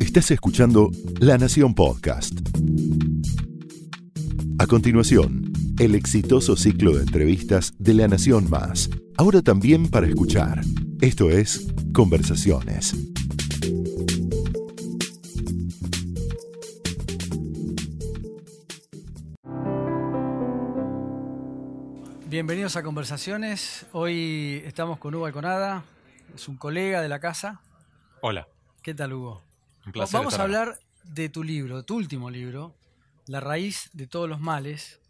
Estás escuchando La Nación Podcast. A continuación, el exitoso ciclo de entrevistas de La Nación Más. Ahora también para escuchar. Esto es Conversaciones. Bienvenidos a Conversaciones. Hoy estamos con Hugo Alconada, es un colega de la casa. Hola. ¿Qué tal, Hugo? Un placer Vamos a hablar de tu libro, tu último libro, La raíz de todos los males,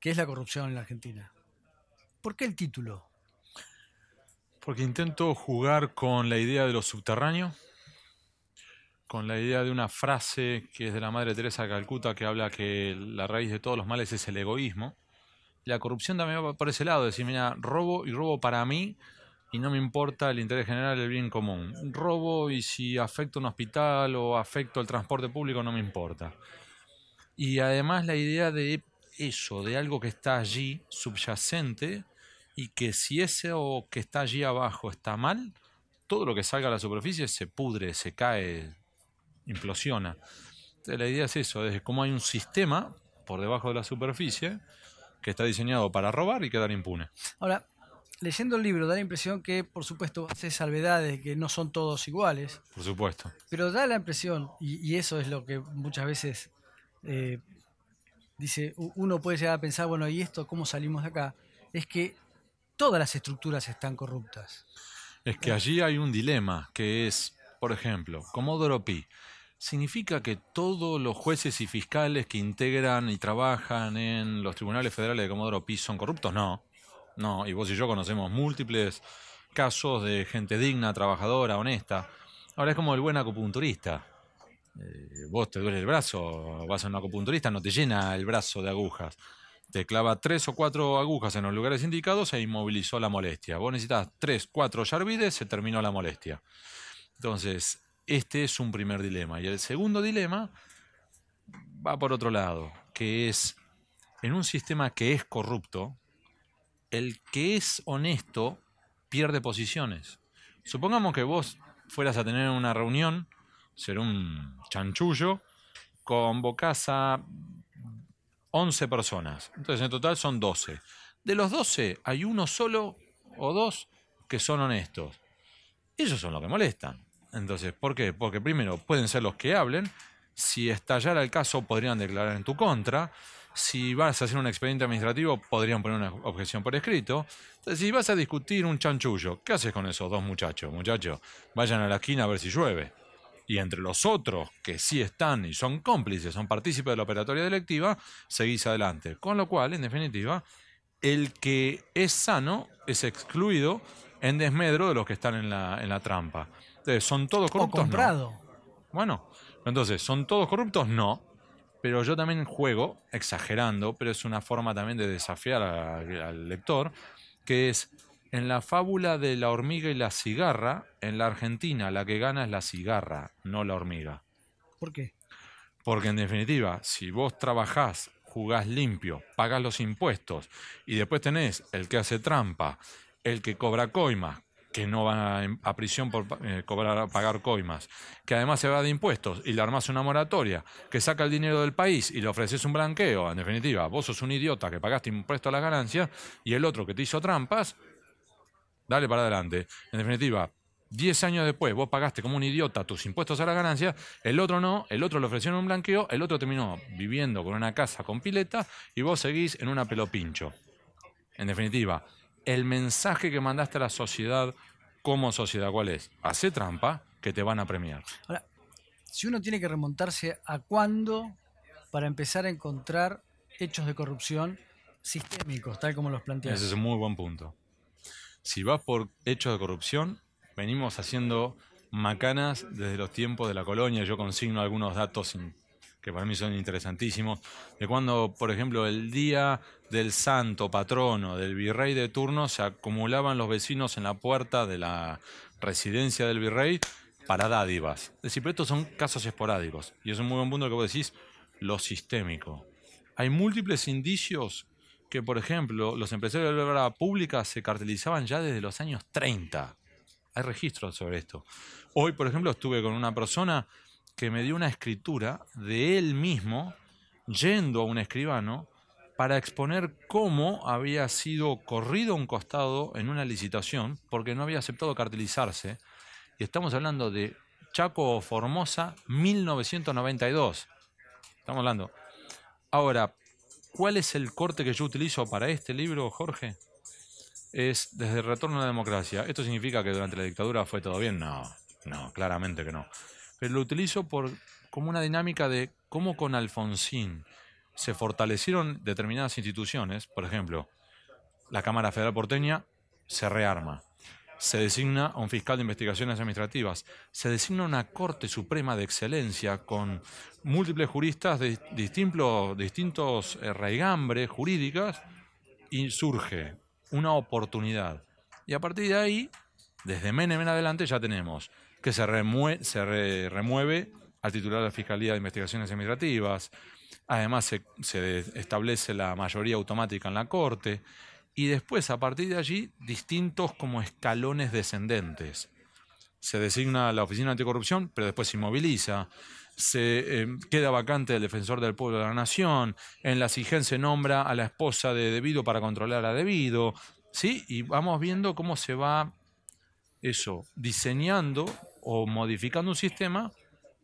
que es la corrupción en la Argentina. ¿Por qué el título? Porque intento jugar con la idea de lo subterráneo, con la idea de una frase que es de la Madre Teresa de Calcuta que habla que la raíz de todos los males es el egoísmo. La corrupción también va por ese lado, decir, mira, robo y robo para mí y no me importa el interés general, el bien común. Robo y si afecto un hospital o afecto el transporte público no me importa. Y además la idea de eso, de algo que está allí, subyacente, y que si eso que está allí abajo está mal, todo lo que salga a la superficie se pudre, se cae, implosiona. La idea es eso, es como hay un sistema por debajo de la superficie que está diseñado para robar y quedar impune. Ahora, leyendo el libro da la impresión que, por supuesto, hace salvedades, que no son todos iguales, Por supuesto. pero da la impresión, y, y eso es lo que muchas veces eh, dice, uno puede llegar a pensar, bueno, ¿y esto cómo salimos de acá? Es que todas las estructuras están corruptas. Es que allí hay un dilema, que es, por ejemplo, Comodoro Pi. ¿Significa que todos los jueces y fiscales que integran y trabajan en los tribunales federales de Comodoro Pi son corruptos? No. No, y vos y yo conocemos múltiples casos de gente digna, trabajadora, honesta. Ahora es como el buen acupunturista. Eh, vos te duele el brazo, vas a un acupunturista, no te llena el brazo de agujas. Te clava tres o cuatro agujas en los lugares indicados e inmovilizó la molestia. Vos necesitas tres, cuatro yarvides, se terminó la molestia. Entonces, este es un primer dilema. Y el segundo dilema va por otro lado, que es, en un sistema que es corrupto, el que es honesto pierde posiciones. Supongamos que vos fueras a tener una reunión, ser un chanchullo, convocás a 11 personas. Entonces en total son 12. De los 12 hay uno solo o dos que son honestos. Ellos son los que molestan. Entonces, ¿por qué? Porque primero pueden ser los que hablen. Si estallara el caso, podrían declarar en tu contra. Si vas a hacer un expediente administrativo, podrían poner una objeción por escrito. Entonces, si vas a discutir un chanchullo, ¿qué haces con esos dos muchachos? Muchachos, vayan a la esquina a ver si llueve. Y entre los otros que sí están y son cómplices, son partícipes de la operatoria delictiva, seguís adelante. Con lo cual, en definitiva, el que es sano es excluido en desmedro de los que están en la, en la trampa. Entonces, ¿son todos O corruptos? No. comprado. Bueno, entonces, ¿son todos corruptos? No. Pero yo también juego, exagerando, pero es una forma también de desafiar a- al lector, que es en la fábula de la hormiga y la cigarra, en la Argentina la que gana es la cigarra, no la hormiga. ¿Por qué? Porque en definitiva, si vos trabajás, jugás limpio, pagás los impuestos y después tenés el que hace trampa, el que cobra coimas, que no va a, a prisión por eh, cobrar, pagar coimas, que además se va de impuestos y le armás una moratoria, que saca el dinero del país y le ofreces un blanqueo, en definitiva, vos sos un idiota que pagaste impuesto a las ganancias y el otro que te hizo trampas, dale para adelante. En definitiva, 10 años después vos pagaste como un idiota tus impuestos a la ganancia, el otro no, el otro le ofrecieron un blanqueo, el otro terminó viviendo con una casa con pileta y vos seguís en una pelopincho. En definitiva, el mensaje que mandaste a la sociedad como sociedad, ¿cuál es? Hacé trampa que te van a premiar. Ahora, si uno tiene que remontarse a cuándo para empezar a encontrar hechos de corrupción sistémicos, tal como los planteas. Ese es un muy buen punto. Si vas por hechos de corrupción, venimos haciendo macanas desde los tiempos de la colonia. Yo consigno algunos datos que para mí son interesantísimos. De cuando, por ejemplo, el día del santo patrono del virrey de turno, se acumulaban los vecinos en la puerta de la residencia del virrey para dádivas. Es decir, pero estos son casos esporádicos. Y es un muy buen punto que vos decís, lo sistémico. Hay múltiples indicios que, por ejemplo, los empresarios de la obra pública se cartelizaban ya desde los años 30. Hay registros sobre esto. Hoy, por ejemplo, estuve con una persona que me dio una escritura de él mismo yendo a un escribano para exponer cómo había sido corrido un costado en una licitación porque no había aceptado cartelizarse. Y estamos hablando de Chaco Formosa 1992. Estamos hablando. Ahora, ¿cuál es el corte que yo utilizo para este libro, Jorge? Es desde el retorno a la democracia. ¿Esto significa que durante la dictadura fue todo bien? No, no, claramente que no. Pero lo utilizo por, como una dinámica de cómo con Alfonsín se fortalecieron determinadas instituciones. Por ejemplo, la Cámara Federal Porteña se rearma se designa a un fiscal de investigaciones administrativas, se designa una Corte Suprema de Excelencia con múltiples juristas de distintos, distintos eh, raigambres jurídicas y surge una oportunidad. Y a partir de ahí, desde Menem en adelante ya tenemos que se, remueve al titular de la Fiscalía de Investigaciones Administrativas, además se, se establece la mayoría automática en la Corte, y después a partir de allí distintos como escalones descendentes. Se designa la Oficina Anticorrupción, pero después se inmoviliza. Se eh, queda vacante el defensor del pueblo de la nación. En la SIGEN se nombra a la esposa de Debido para controlar a Debido. ¿Sí? Y vamos viendo cómo se va eso, diseñando o modificando un sistema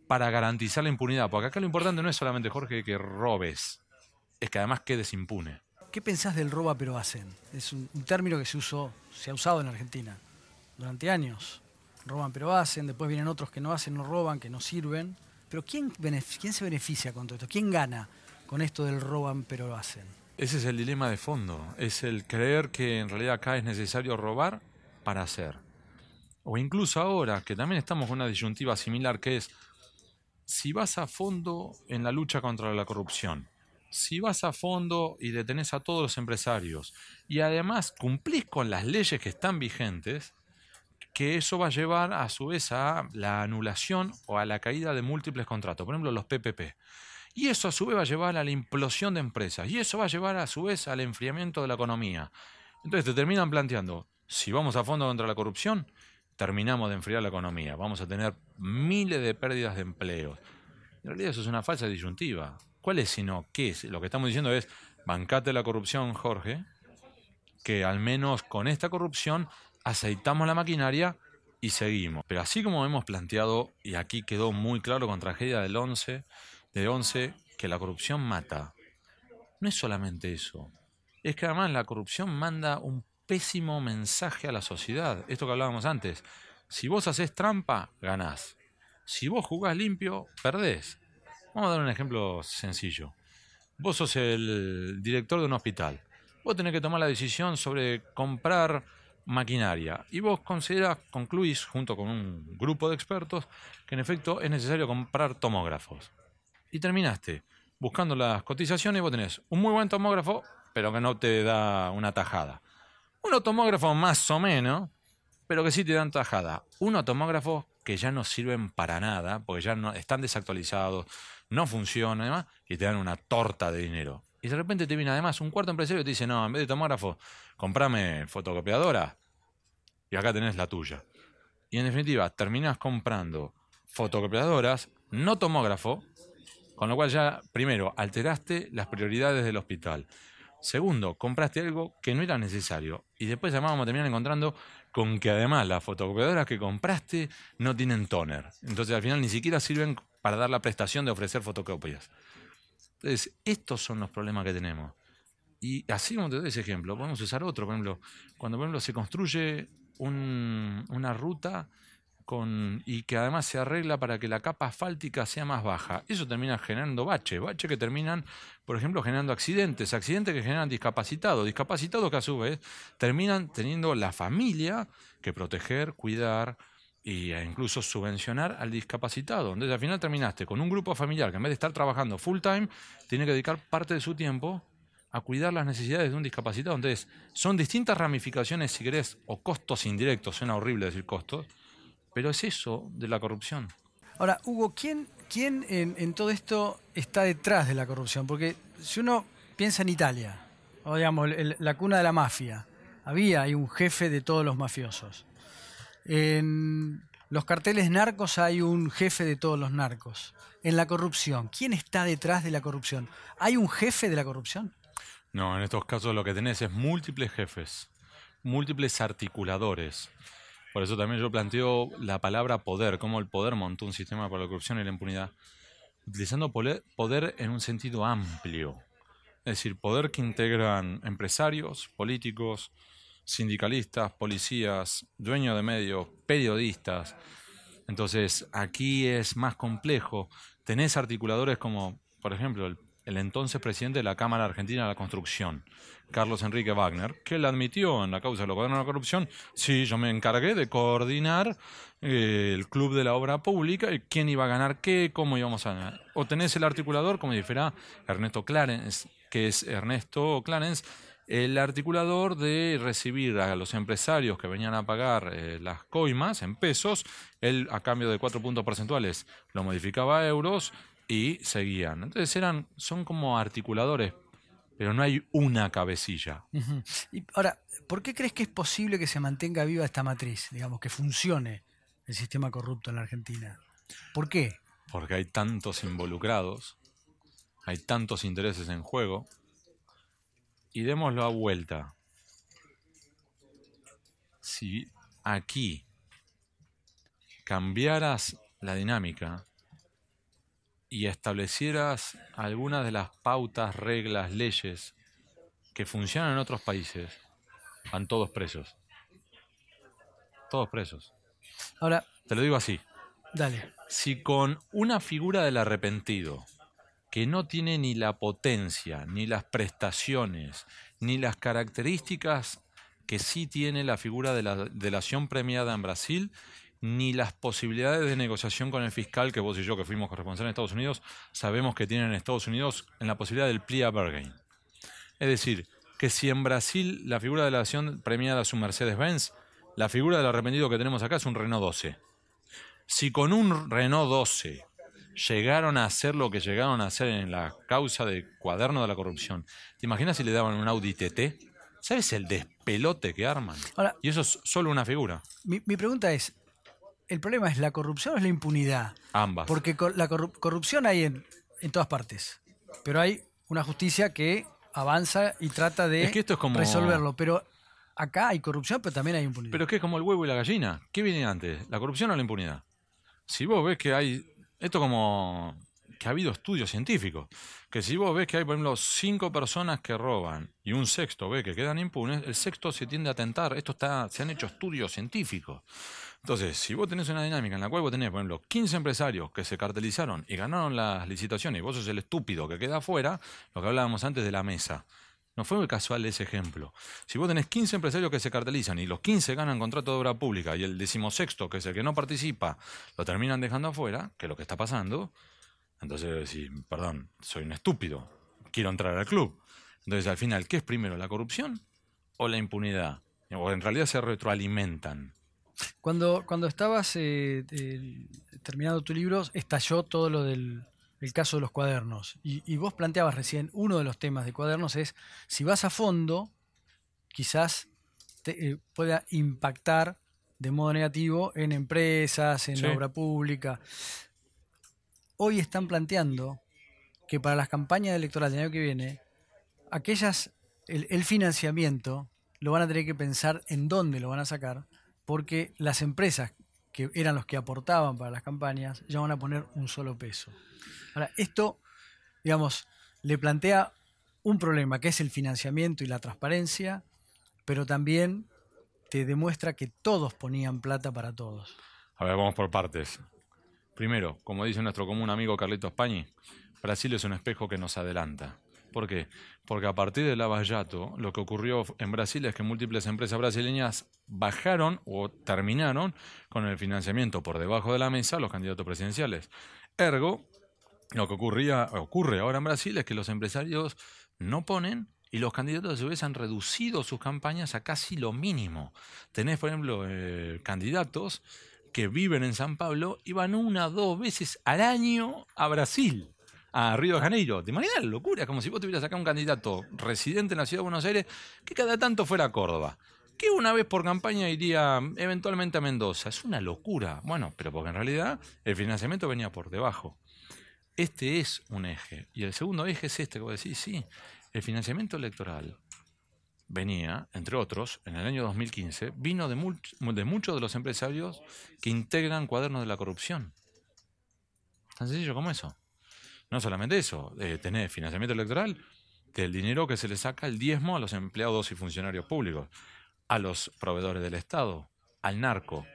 para garantizar la impunidad. Porque acá lo importante no es solamente, Jorge, que robes, es que además quedes impune. ¿Qué pensás del roba pero hacen? Es un, término que se, usó, se ha usado en Argentina durante años. Roban pero hacen, después vienen otros que no hacen, no roban, que no sirven. Pero ¿quién, quién se beneficia con todo esto? ¿Quién gana con esto del roban pero hacen? Ese es el dilema de fondo, es el creer que en realidad acá es necesario robar para hacer. O incluso ahora, que también estamos con una disyuntiva similar, que es, si vas a fondo en la lucha contra la corrupción, si vas a fondo y detenés a todos los empresarios y además cumplís con las leyes que están vigentes, que eso va a llevar a su vez a la anulación o a la caída de múltiples contratos, por ejemplo los PPP. Y eso a su vez va a llevar a la implosión de empresas y eso va a llevar a su vez al enfriamiento de la economía. Entonces te terminan planteando, si vamos a fondo contra la corrupción, terminamos de enfriar la economía, vamos a tener miles de pérdidas de empleos. En realidad eso es una falsa disyuntiva. ¿Cuál es sino qué es? Lo que estamos diciendo es, bancate la corrupción, Jorge, que al menos con esta corrupción aceitamos la maquinaria y seguimos. Pero así como hemos planteado, y aquí quedó muy claro con tragedia del 11, de 11, que la corrupción mata. No es solamente eso. Es que además la corrupción manda un pésimo mensaje a la sociedad. Esto que hablábamos antes. Si vos haces trampa, ganás. Si vos jugás limpio, perdés. Vamos a dar un ejemplo sencillo. Vos sos el director de un hospital. Vos tenés que tomar la decisión sobre comprar maquinaria. Y vos considerás, concluís, junto con un grupo de expertos, que en efecto es necesario comprar tomógrafos. Y terminaste buscando las cotizaciones vos tenés un muy buen tomógrafo, pero que no te da una tajada. Un tomógrafo más o menos, pero que sí te dan tajada. Un tomógrafo que ya no sirven para nada, porque ya no están desactualizados, no funciona además, y te dan una torta de dinero. Y de repente te viene además un cuarto empresario y te dice, no, en vez de tomógrafo, comprame fotocopiadora y acá tenés la tuya. Y en definitiva, terminas comprando fotocopiadoras, no tomógrafo, con lo cual ya, primero, alteraste las prioridades del hospital. Segundo, compraste algo que no era necesario. Y después además vamos a terminar encontrando con que además las fotocopiadoras que compraste no tienen toner. Entonces al final ni siquiera sirven para dar la prestación de ofrecer fotocopias. Entonces, estos son los problemas que tenemos. Y así como te doy ese ejemplo, podemos usar otro. Por ejemplo, cuando por ejemplo, se construye una ruta con, y que además se arregla para que la capa asfáltica sea más baja. Eso termina generando baches, baches que terminan, por ejemplo, generando accidentes, accidentes que generan discapacitados, discapacitados que a su vez terminan teniendo la familia que proteger, cuidar, e incluso subvencionar al discapacitado. Entonces al final terminaste con un grupo familiar que en vez de estar trabajando full time, tiene que dedicar parte de su tiempo a cuidar las necesidades de un discapacitado. Entonces son distintas ramificaciones, si querés, o costos indirectos, suena horrible decir costos, pero es eso de la corrupción. Ahora, Hugo, ¿quién, quién en, todo esto está detrás de la corrupción? Porque si uno piensa en Italia, o digamos, la cuna de la mafia, había ahí un jefe de todos los mafiosos. En los carteles narcos hay un jefe de todos los narcos. En la corrupción, ¿quién está detrás de la corrupción? ¿Hay un jefe de la corrupción? No, en estos casos lo que tenés es múltiples jefes, múltiples articuladores. Por eso también yo planteo la palabra poder, cómo el poder montó un sistema para la corrupción y la impunidad, utilizando poder en un sentido amplio. Es decir, poder que integran empresarios, políticos, sindicalistas, policías, dueños de medios, periodistas. Entonces, aquí es más complejo. Tenés articuladores como, por ejemplo, el, el entonces presidente de la Cámara Argentina de la Construcción, Carlos Enrique Wagner, que él admitió en la causa de de la corrupción, sí, yo me encargué de coordinar eh, el club de la obra pública, y quién iba a ganar qué, cómo íbamos a ganar. O tenés el articulador, como dijera Ernesto Clarence, que es Ernesto Clarence, el articulador de recibir a los empresarios que venían a pagar eh, las coimas en pesos, él a cambio de cuatro puntos porcentuales lo modificaba a euros y seguían. Entonces eran, son como articuladores pero no hay una cabecilla. Y ahora, ¿por qué crees que es posible que se mantenga viva esta matriz, digamos, que funcione el sistema corrupto en la Argentina? ¿Por qué? Porque hay tantos involucrados, hay tantos intereses en juego, y démoslo a vuelta. Si aquí cambiaras la dinámica, y establecieras algunas de las pautas, reglas, leyes que funcionan en otros países, van todos presos. Todos presos. Ahora. Te lo digo así. Dale. Si con una figura del arrepentido, que no tiene ni la potencia, ni las prestaciones, ni las características que sí tiene la figura de la delación premiada en Brasil ni las posibilidades de negociación con el fiscal que vos y yo, que fuimos corresponsales en Estados Unidos, sabemos que tienen en Estados Unidos en la posibilidad del plea bargain. Es decir, que si en Brasil la figura de la acción premiada es un Mercedes-Benz, la figura del arrepentido que tenemos acá es un Renault 12. Si con un Renault 12 llegaron a hacer lo que llegaron a hacer en la causa de cuaderno de la corrupción, ¿te imaginas si le daban un Audi TT? ¿Sabes el despelote que arman? y eso es solo una figura. Mi, mi pregunta es, el problema es la corrupción o es la impunidad. Ambas. Porque la corrupción hay en, todas partes, pero hay una justicia que avanza y trata de resolverlo. Pero acá hay corrupción, pero también hay impunidad. Pero es que es como el huevo y la gallina. ¿Qué viene antes? ¿La corrupción o la impunidad? Si vos ves que hay. Esto como que ha habido estudios científicos. Que si vos ves que hay, por ejemplo, cinco personas que roban y un sexto ve que quedan impunes, el sexto se tiende a tentar. Esto está, se han hecho estudios científicos. Entonces, si vos tenés una dinámica en la cual vos tenés, por ejemplo, 15 empresarios que se cartelizaron y ganaron las licitaciones y vos sos el estúpido que queda afuera, lo que hablábamos antes de la mesa. No fue muy casual ese ejemplo. Si vos tenés 15 empresarios que se cartelizan y los 15 ganan contrato de obra pública y el decimosexto, que es el que no participa, lo terminan dejando afuera, que es lo que está pasando, entonces sí, perdón, soy un estúpido, quiero entrar al club. Entonces, al final, ¿qué es primero, la corrupción o la impunidad? O en realidad se retroalimentan. Cuando, cuando estabas eh, terminando tu libro, estalló todo lo del el caso de los cuadernos. Y, vos planteabas recién, uno de los temas de cuadernos es, si vas a fondo, quizás te, eh, pueda impactar de modo negativo en empresas, en obra pública. Hoy están planteando que para las campañas electorales del año que viene, aquellas, el financiamiento lo van a tener que pensar en dónde lo van a sacar porque las empresas que eran los que aportaban para las campañas ya van a poner un solo peso. Ahora, esto, digamos, le plantea un problema que es el financiamiento y la transparencia, pero también te demuestra que todos ponían plata para todos. A ver, vamos por partes. Primero, como dice nuestro común amigo Carlito Españi, Brasil es un espejo que nos adelanta. ¿Por qué? Porque a partir de Lava Jato, lo que ocurrió en Brasil es que múltiples empresas brasileñas bajaron o terminaron con el financiamiento por debajo de la mesa a los candidatos presidenciales. Ergo, lo que ocurría, ocurre ahora en Brasil es que los empresarios no ponen y los candidatos a su vez han reducido sus campañas a casi lo mínimo. Tenés, por ejemplo, eh, candidatos que viven en San Pablo y van una o dos veces al año a Brasil a Río de Janeiro. ¿Te imaginas la locura? Como si vos tuvieras acá un candidato residente en la ciudad de Buenos Aires que cada tanto fuera a Córdoba. que una vez por campaña iría eventualmente a Mendoza. Es una locura. Bueno, pero porque en realidad el financiamiento venía por debajo. Este es un eje. Y el segundo eje es este que vos decís, sí, el financiamiento electoral venía, entre otros, en el año 2015, vino de, de muchos de los empresarios que integran cuadernos de la corrupción. Tan sencillo como eso. No solamente eso, eh, tener financiamiento electoral del dinero que se le saca el diezmo a los empleados y funcionarios públicos, a los proveedores del Estado, al narco.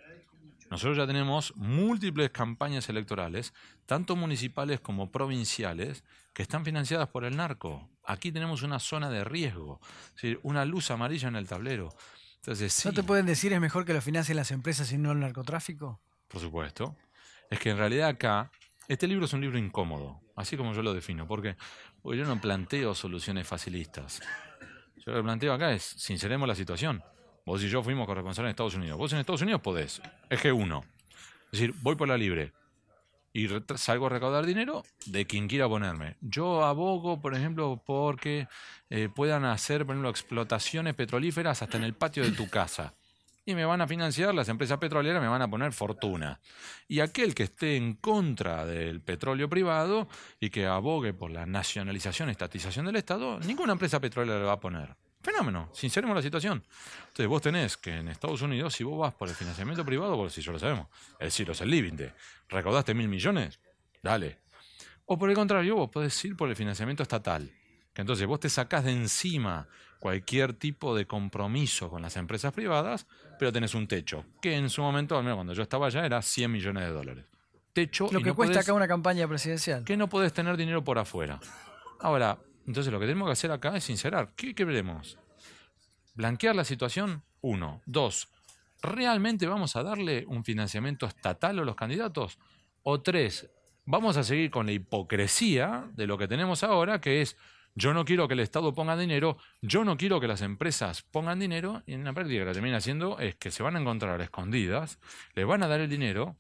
Nosotros ya tenemos múltiples campañas electorales, tanto municipales como provinciales, que están financiadas por el narco. Aquí tenemos una zona de riesgo, una luz amarilla en el tablero. Entonces, ¿No te pueden decir es mejor que lo financien las empresas y no el narcotráfico? Por supuesto. Es que en realidad acá este libro es un libro incómodo, así como yo lo defino, porque, yo no planteo soluciones facilistas. Yo lo que planteo acá es, sinceremos la situación. Vos y yo fuimos corresponsales en Estados Unidos. Vos en Estados Unidos podés. Eje 1. Es decir, voy por la libre y salgo a recaudar dinero de quien quiera ponerme. Yo abogo, por ejemplo, porque eh, puedan hacer, por ejemplo, explotaciones petrolíferas hasta en el patio de tu casa y me van a financiar, las empresas petroleras me van a poner fortuna. Y aquel que esté en contra del petróleo privado y que abogue por la nacionalización, estatización del Estado, ninguna empresa petrolera le va a poner. Fenómeno, sinceremos la situación. Entonces vos tenés que en Estados Unidos, si vos vas por el financiamiento privado, por si yo lo sabemos, es decir, es el límite, recaudaste mil millones, dale. O por el contrario, vos podés ir por el financiamiento estatal, entonces vos te sacás de encima cualquier tipo de compromiso con las empresas privadas, pero tenés un techo, que en su momento, al menos cuando yo estaba allá, era 100 millones de dólares. Techo. Lo que cuesta acá una campaña presidencial. Que no podés tener dinero por afuera. Ahora, entonces lo que tenemos que hacer acá es sincerar. ¿Qué, qué veremos? Blanquear la situación, uno. Dos, ¿realmente vamos a darle un financiamiento estatal a los candidatos? O tres, vamos a seguir con la hipocresía de lo que tenemos ahora, que es yo no quiero que el Estado ponga dinero, yo no quiero que las empresas pongan dinero, y en la lo que termina haciendo es que se van a encontrar escondidas, les van a dar el dinero,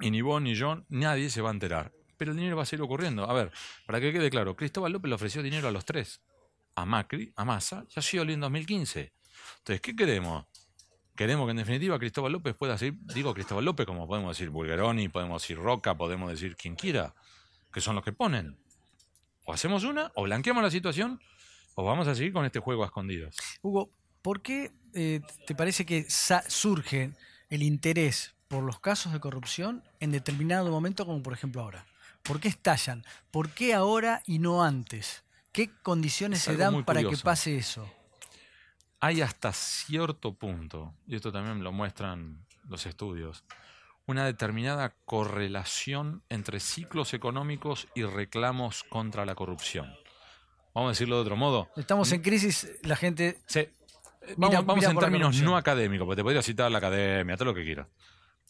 y ni vos ni yo, nadie se va a enterar. Pero el dinero va a seguir ocurriendo. A ver, para que quede claro, Cristóbal López le ofreció dinero a los tres, a Macri, a Massa y a Scioli en 2015. Entonces, ¿qué queremos? Queremos que en definitiva Cristóbal López pueda seguir, digo Cristóbal López, como podemos decir Bulgaroni, podemos decir Roca, podemos decir quien quiera, que son los que ponen. O hacemos una, o blanqueamos la situación, o vamos a seguir con este juego a escondidas. Hugo, ¿por qué eh, te parece que surge el interés por los casos de corrupción en determinado momento, como por ejemplo ahora? ¿Por qué estallan? ¿Por qué ahora y no antes? ¿Qué condiciones se dan para que pase eso? Hay hasta cierto punto, y esto también lo muestran los estudios, una determinada correlación entre ciclos económicos y reclamos contra la corrupción. Vamos a decirlo de otro modo. Estamos en crisis, la gente... Sí. Vamos, en términos no académicos, porque te podría citar la academia, todo lo que quieras.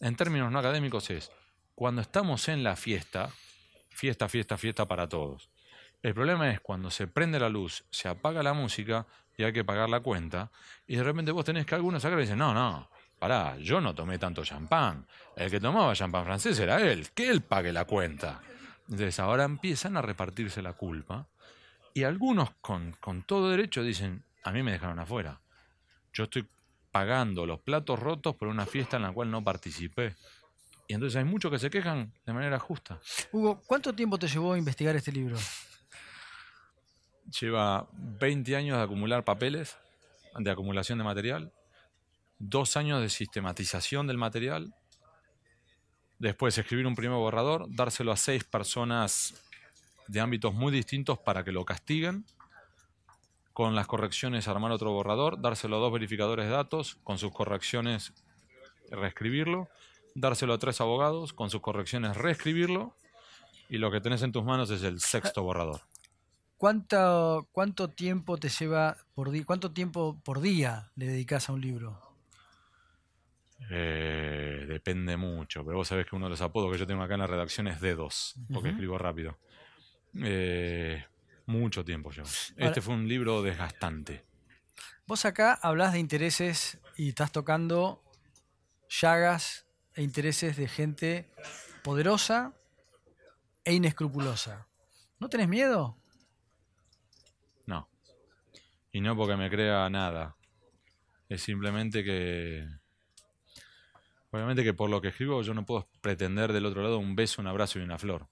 En términos no académicos es, cuando estamos en la fiesta, fiesta, fiesta, fiesta para todos. El problema es cuando se prende la luz, se apaga la música y hay que pagar la cuenta, y de repente vos tenés que algunos sacar y dicen, no, no, pará, yo no tomé tanto champán. El que tomaba champán francés era él, que él pague la cuenta. Entonces ahora empiezan a repartirse la culpa y algunos con, con todo derecho dicen, a mí me dejaron afuera. Yo estoy pagando los platos rotos por una fiesta en la cual no participé. Y entonces hay muchos que se quejan de manera justa. Hugo, ¿cuánto tiempo te llevó a investigar este libro? Lleva 20 años de acumular papeles, de acumulación de material, dos años de sistematización del material, después escribir un primer borrador, dárselo a seis personas de ámbitos muy distintos para que lo castiguen, con las correcciones armar otro borrador, dárselo a dos verificadores de datos, con sus correcciones reescribirlo, dárselo a tres abogados, con sus correcciones reescribirlo, y lo que tenés en tus manos es el sexto borrador. ¿Cuánto, cuánto tiempo te lleva por día? ¿Cuánto tiempo por día le dedicas a un libro? Eh, depende mucho, pero vos sabés que uno de los apodos que yo tengo acá en la redacción es dedos, porque escribo rápido. Eh, mucho tiempo yo. Este fue un libro desgastante. Vos acá hablás de intereses y estás tocando llagas e intereses de gente poderosa e inescrupulosa. ¿No tenés miedo? No. Y no porque me crea nada. Es simplemente que. Obviamente que por lo que escribo yo no puedo pretender del otro lado un beso, un abrazo y una flor.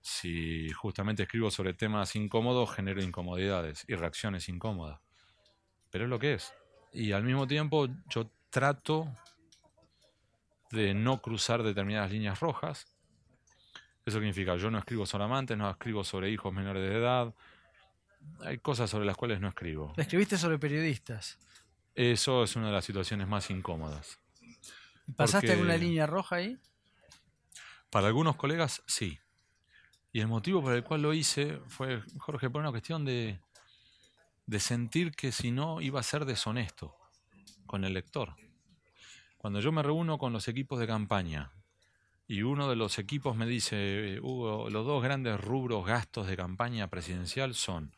Si justamente escribo sobre temas incómodos, genero incomodidades y reacciones incómodas. Pero es lo que es. Y al mismo tiempo yo trato de no cruzar determinadas líneas rojas. Eso significa, yo no escribo sobre amantes, no escribo sobre hijos menores de edad. Hay cosas sobre las cuales no escribo. Escribiste sobre periodistas. Eso es una de las situaciones más incómodas. ¿Pasaste alguna línea roja ahí? Para algunos colegas, sí. Y el motivo por el cual lo hice fue, Jorge, por una cuestión de, de sentir que si no iba a ser deshonesto con el lector. Cuando yo me reúno con los equipos de campaña y uno de los equipos me dice, eh, Hugo, los dos grandes rubros gastos de campaña presidencial son,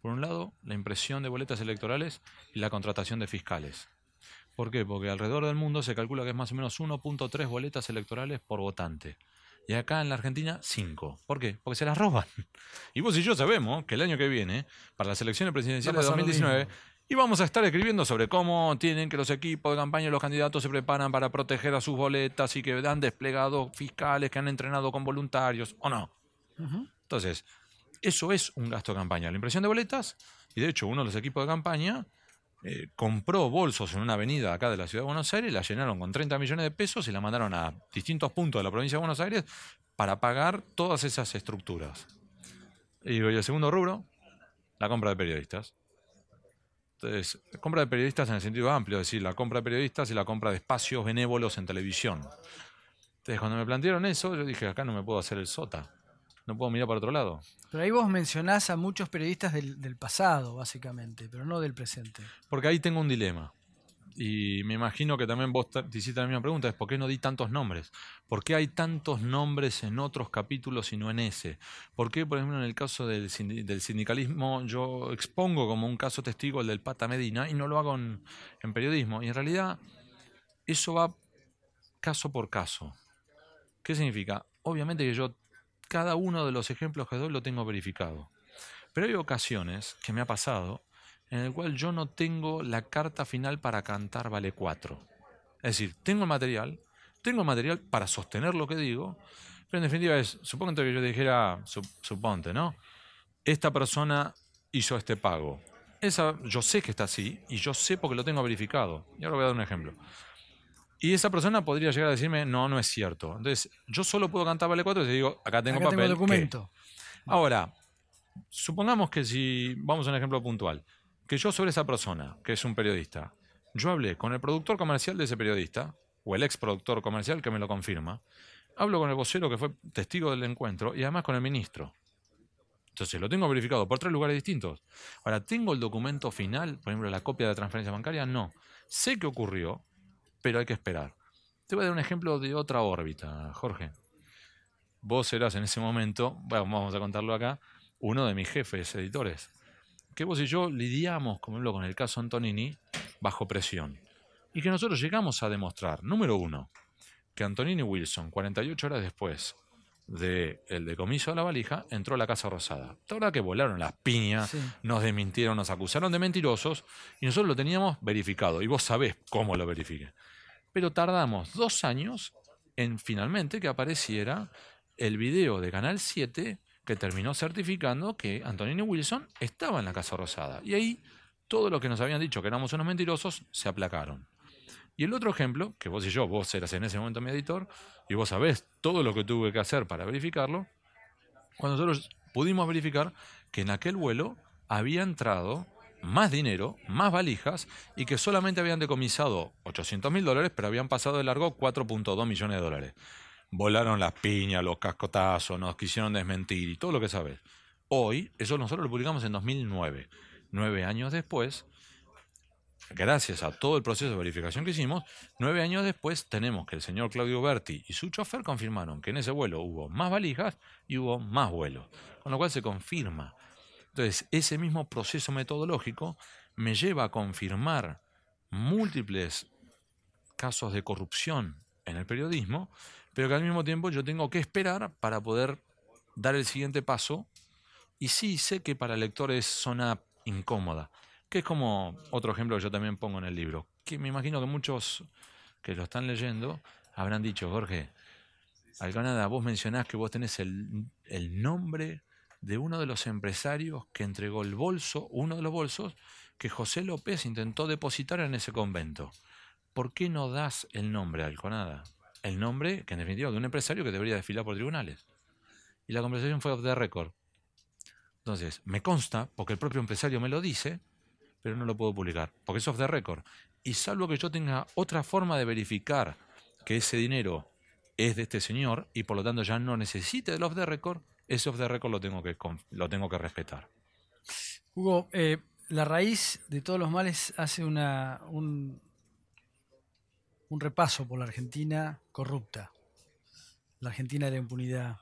por un lado, la impresión de boletas electorales y la contratación de fiscales. ¿Por qué? Porque alrededor del mundo se calcula que es más o menos 1.3 boletas electorales por votante. Y acá en la Argentina, 5. ¿Por qué? Porque se las roban. Y vos y yo sabemos que el año que viene, para las elecciones presidenciales de Va a pasar lo 2019, mismo. y vamos a estar escribiendo sobre cómo tienen que los equipos de campaña y los candidatos se preparan para proteger a sus boletas y que han desplegado fiscales que han entrenado con voluntarios, ¿o no? Entonces, eso es un gasto de campaña. La impresión de boletas, y de hecho uno de los equipos de campaña eh, compró bolsos en una avenida acá de la ciudad de Buenos Aires, la llenaron con 30 millones de pesos y la mandaron a distintos puntos de la provincia de Buenos Aires para pagar todas esas estructuras. Y, el segundo rubro, la compra de periodistas. Entonces, compra de periodistas en el sentido amplio, es decir, la compra de periodistas y la compra de espacios benévolos en televisión. Entonces, cuando me plantearon eso, yo dije, acá no me puedo hacer el sota. No puedo mirar para otro lado. Pero ahí vos mencionás a muchos periodistas del, del pasado, básicamente, pero no del presente. Porque ahí tengo un dilema. Y me imagino que también vos te te hiciste la misma pregunta, es ¿por qué no di tantos nombres? ¿Por qué hay tantos nombres en otros capítulos y no en ese? ¿Por qué, por ejemplo, en el caso del, sindi- del sindicalismo yo expongo como un caso testigo el del Pata Medina y no lo hago en, en periodismo? Y en realidad eso va caso por caso. ¿Qué significa? Obviamente que yo cada uno de los ejemplos que doy lo tengo verificado. Pero hay ocasiones que me ha pasado en el cual yo no tengo la carta final para cantar vale 4. Es decir, tengo material, tengo material para sostener lo que digo, pero en definitiva es, supongo que yo dijera, su- suponte, ¿no? Esta persona hizo este pago. Esa, yo sé que está así y yo sé porque lo tengo verificado. Y ahora voy a dar un ejemplo. Y esa persona podría llegar a decirme, no, no es cierto. Entonces, yo solo puedo cantar vale 4 y te digo, acá tengo Acá papel. tengo el ¿qué? documento. Ahora, supongamos que si, vamos a un ejemplo puntual, que yo sobre esa persona, que es un periodista, yo hablé con el productor comercial de ese periodista, o el ex productor comercial que me lo confirma, hablo con el vocero que fue testigo del encuentro y además con el ministro. Entonces, lo tengo verificado por tres lugares distintos. Ahora, ¿tengo el documento final, por ejemplo, la copia de la transferencia bancaria? No. Sé que ocurrió, pero hay que esperar. Te voy a dar un ejemplo de otra órbita, Jorge. Vos eras en ese momento, bueno, vamos a contarlo acá, uno de mis jefes editores. Que vos y yo lidiamos, como ejemplo, con el caso Antonini bajo presión. Y que nosotros llegamos a demostrar, número uno, que Antonini Wilson, 48 horas después del decomiso de la valija, entró a la Casa Rosada. La verdad que volaron las piñas, Sí. nos desmintieron, nos acusaron de mentirosos y nosotros lo teníamos verificado. Y vos sabés cómo lo verifiqué. Pero tardamos dos años en finalmente que apareciera el video de Canal 7 que terminó certificando que Antonini Wilson estaba en la Casa Rosada. Y ahí todo lo que nos habían dicho que éramos unos mentirosos se aplacaron. Y el otro ejemplo, que vos y yo, vos eras en ese momento mi editor, y vos sabés todo lo que tuve que hacer para verificarlo, cuando nosotros pudimos verificar que en aquel vuelo había entrado más dinero, más valijas, y que solamente habían decomisado 800 mil dólares, pero habían pasado de largo 4.2 millones de dólares. Volaron las piñas, los cascotazos, nos quisieron desmentir y todo lo que sabes. Hoy, eso nosotros lo publicamos en 2009. Nueve años después, gracias a todo el proceso de verificación que hicimos, nueve años después tenemos que el señor Claudio Berti y su chofer confirmaron que en ese vuelo hubo más valijas y hubo más vuelos, con lo cual se confirma. Entonces, ese mismo proceso metodológico me lleva a confirmar múltiples casos de corrupción en el periodismo, pero que al mismo tiempo yo tengo que esperar para poder dar el siguiente paso. Y sí, sé que para el lector es zona incómoda, Que es como otro ejemplo que yo también pongo en el libro, que me imagino que muchos que lo están leyendo habrán dicho, Jorge, Alcanada, vos mencionás que vos tenés el, el nombre de uno de los empresarios que entregó el bolso, uno de los bolsos, que José López intentó depositar en ese convento. ¿Por qué no das el nombre, Alconada? El nombre, que en definitiva, de un empresario que debería desfilar por tribunales. Y la conversación fue off the record. Entonces, me consta, porque el propio empresario me lo dice, pero no lo puedo publicar, porque es off the record. Y salvo que yo tenga otra forma de verificar que ese dinero es de este señor y por lo tanto ya no necesite del off the record, ese off the record lo tengo que, lo tengo que respetar. Hugo, eh, la raíz de todos los males hace una, un, un repaso por la Argentina corrupta, la Argentina de la impunidad.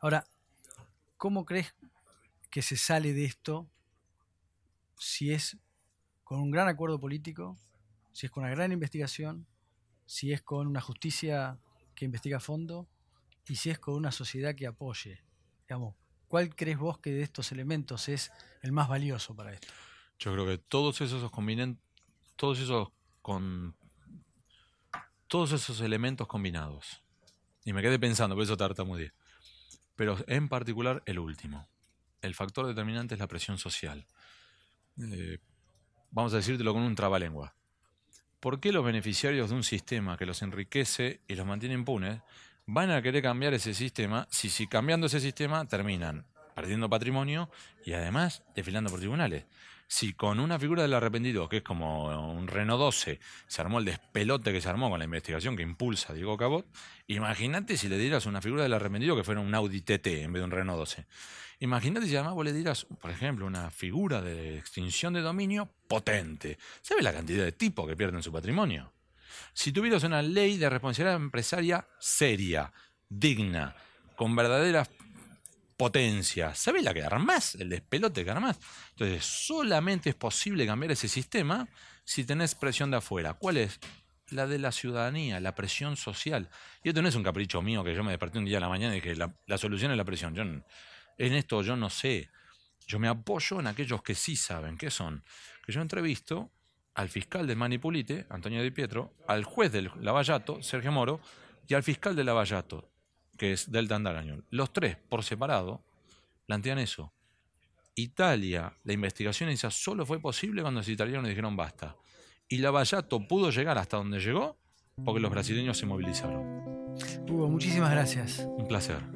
Ahora, ¿cómo crees que se sale de esto si es con un gran acuerdo político, si es con una gran investigación, si es con una justicia que investiga a fondo y si es con una sociedad que apoye? ¿Cuál crees vos que de estos elementos es el más valioso para esto? Yo creo que todos esos combinen, todos esos con todos esos elementos combinados. Y me quedé pensando, por eso tartamudeé. Pero en particular el último. El factor determinante es la presión social. Eh, vamos a decírtelo con un trabalengua. ¿Por qué los beneficiarios de un sistema que los enriquece y los mantiene impunes van a querer cambiar ese sistema si, si cambiando ese sistema terminan perdiendo patrimonio y además desfilando por tribunales? si con una figura del arrepentido, que es como un Renault 12, se armó el despelote que se armó con la investigación que impulsa Diego Cabot, imagínate si le dieras una figura del arrepentido que fuera un Audi TT en vez de un Renault 12. Imagínate si además vos le dieras, por ejemplo, una figura de extinción de dominio potente. ¿Sabe la cantidad de tipos que pierden su patrimonio? Si tuvieras una ley de responsabilidad empresaria seria, digna, con verdaderas potencia. ¿Sabes la que armás? El despelote que armás. Entonces, solamente es posible cambiar ese sistema si tenés presión de afuera. ¿Cuál es? La de la ciudadanía, la presión social. Y esto no es un capricho mío que yo me desperté un día a la mañana y dije, la, la solución es la presión. Yo, en esto yo no sé. Yo me apoyo en aquellos que sí saben qué son. Que yo entrevisto al fiscal de Manipulite, Antonio Di Pietro, al juez del Lavallato, Sergio Moro, y al fiscal de Lavallato, que es Delta Andarañol. Los tres, por separado, plantean eso. Italia, la investigación esa solo fue posible cuando los italianos dijeron basta. Y Lavallato pudo llegar hasta donde llegó porque los brasileños se movilizaron. Hugo, muchísimas gracias. Un placer.